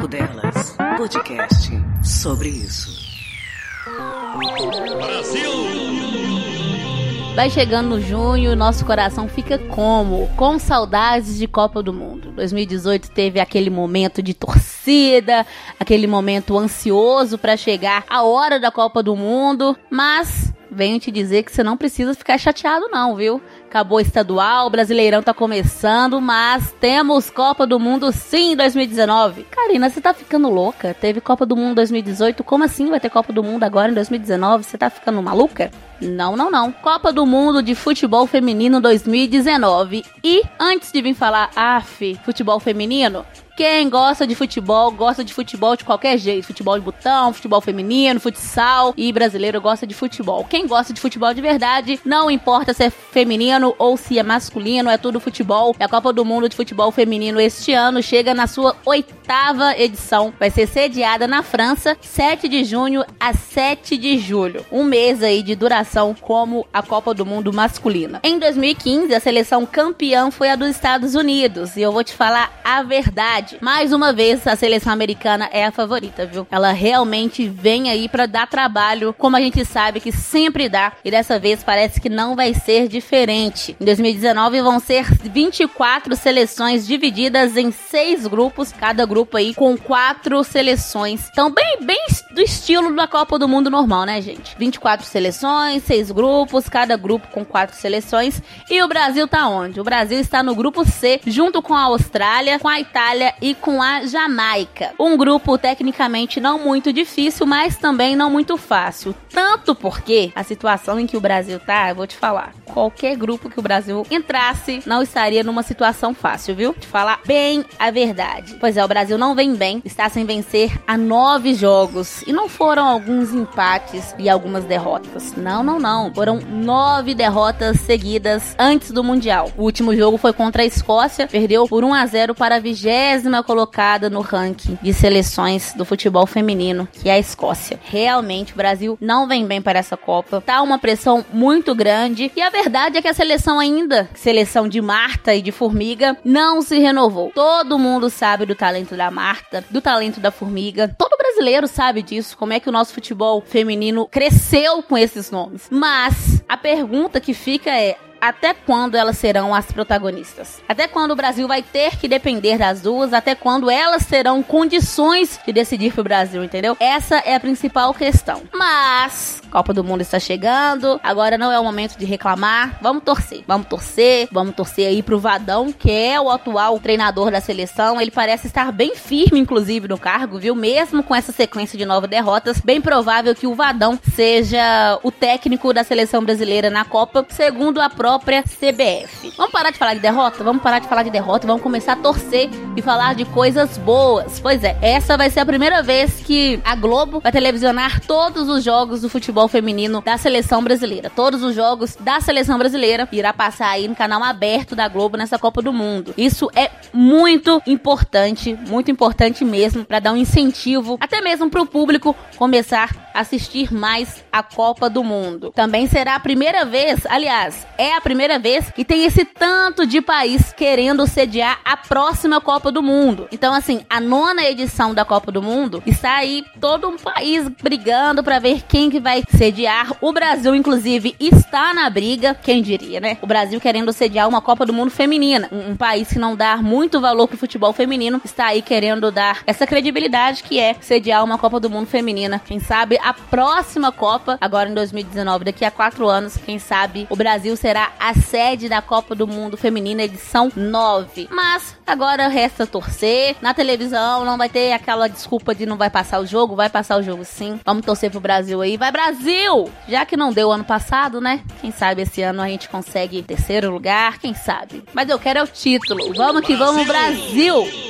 Papo Delas, podcast sobre isso. Brasil! Vai chegando no junho, nosso coração fica como? Com saudades de Copa do Mundo. 2018 teve aquele momento de torcida, aquele momento ansioso para chegar a hora da Copa do Mundo, mas venho te dizer que você não precisa ficar chateado não, viu? Acabou o estadual, o Brasileirão tá começando, mas temos Copa do Mundo sim em 2019. Karina, você tá ficando louca? Teve Copa do Mundo 2018, como assim vai ter Copa do Mundo agora em 2019? Você tá ficando maluca? Não, não, não. Copa do Mundo de Futebol Feminino 2019. E antes de vir falar, af, futebol feminino, quem gosta de futebol, gosta de futebol de qualquer jeito. Futebol de botão, futebol feminino, futsal e brasileiro gosta de futebol. Quem gosta de futebol de verdade, não importa se é feminino ou se é masculino, é tudo futebol. É a Copa do Mundo de Futebol Feminino este ano chega na sua oitava edição. Vai ser sediada na França, 7 de junho a 7 de julho. Um mês aí de duração como a Copa do Mundo masculina. Em 2015, a seleção campeã foi a dos Estados Unidos. E eu vou te falar a verdade verdade. Mais uma vez, a seleção americana é a favorita, viu? Ela realmente vem aí para dar trabalho, como a gente sabe que sempre dá, e dessa vez parece que não vai ser diferente. Em 2019 vão ser 24 seleções divididas em seis grupos, cada grupo aí com quatro seleções. Então, bem, bem do estilo da Copa do Mundo normal, né, gente? 24 seleções, seis grupos, cada grupo com quatro seleções. E o Brasil tá onde? O Brasil está no grupo C, junto com a Austrália, com a Itália e com a Jamaica. Um grupo tecnicamente não muito difícil, mas também não muito fácil. Tanto porque a situação em que o Brasil tá, eu vou te falar, qualquer grupo que o Brasil entrasse não estaria numa situação fácil, viu? Te falar bem a verdade. Pois é, o Brasil não vem bem, está sem vencer há nove jogos. E não foram alguns empates e algumas derrotas. Não, não, não. Foram nove derrotas seguidas antes do Mundial. O último jogo foi contra a Escócia, perdeu por 1 a 0 para a vigésima colocada no ranking de seleções do futebol feminino, que é a Escócia. Realmente, o Brasil não vem bem para essa Copa. Tá uma pressão muito grande. E a verdade é que a seleção ainda, seleção de Marta e de Formiga, não se renovou. Todo mundo sabe do talento da Marta, do talento da Formiga. Todo brasileiro sabe disso, como é que o nosso futebol feminino cresceu com esses nomes. Mas a pergunta que fica é: até quando elas serão as protagonistas? Até quando o Brasil vai ter que depender das duas? Até quando elas terão condições de decidir pro Brasil, entendeu? Essa é a principal questão. Mas, Copa do Mundo está chegando, agora não é o momento de reclamar. Vamos torcer, vamos torcer, vamos torcer aí pro Vadão, que é o atual treinador da seleção. Ele parece estar bem firme, inclusive, no cargo, viu? Mesmo com essa sequência de nove derrotas, bem provável que o Vadão seja o técnico da seleção brasileira na Copa, segundo a própria própria CBF. Vamos parar de falar de derrota? Vamos parar de falar de derrota vamos começar a torcer e falar de coisas boas. Pois é, essa vai ser a primeira vez que a Globo vai televisionar todos os jogos do futebol feminino da seleção brasileira. Todos os jogos da seleção brasileira irá passar aí no canal aberto da Globo nessa Copa do Mundo. Isso é muito importante, muito importante mesmo para dar um incentivo até mesmo para o público começar assistir mais a Copa do Mundo. Também será a primeira vez, aliás, é a primeira vez que tem esse tanto de país querendo sediar a próxima Copa do Mundo. Então, assim, a nona edição da Copa do Mundo está aí todo um país brigando para ver quem que vai sediar. O Brasil, inclusive, está na briga, quem diria, né? O Brasil querendo sediar uma Copa do Mundo feminina. Um, um país que não dá muito valor pro futebol feminino está aí querendo dar essa credibilidade que é sediar uma Copa do Mundo feminina. Quem sabe a próxima Copa, agora em 2019, daqui a quatro anos, quem sabe o Brasil será a sede da Copa do Mundo Feminina, edição 9. Mas agora resta torcer. Na televisão não vai ter aquela desculpa de não vai passar o jogo, vai passar o jogo sim. Vamos torcer pro Brasil aí. Vai Brasil! Já que não deu ano passado, né? Quem sabe esse ano a gente consegue terceiro lugar, quem sabe. Mas eu quero é o título. Vamos que vamos, Brasil!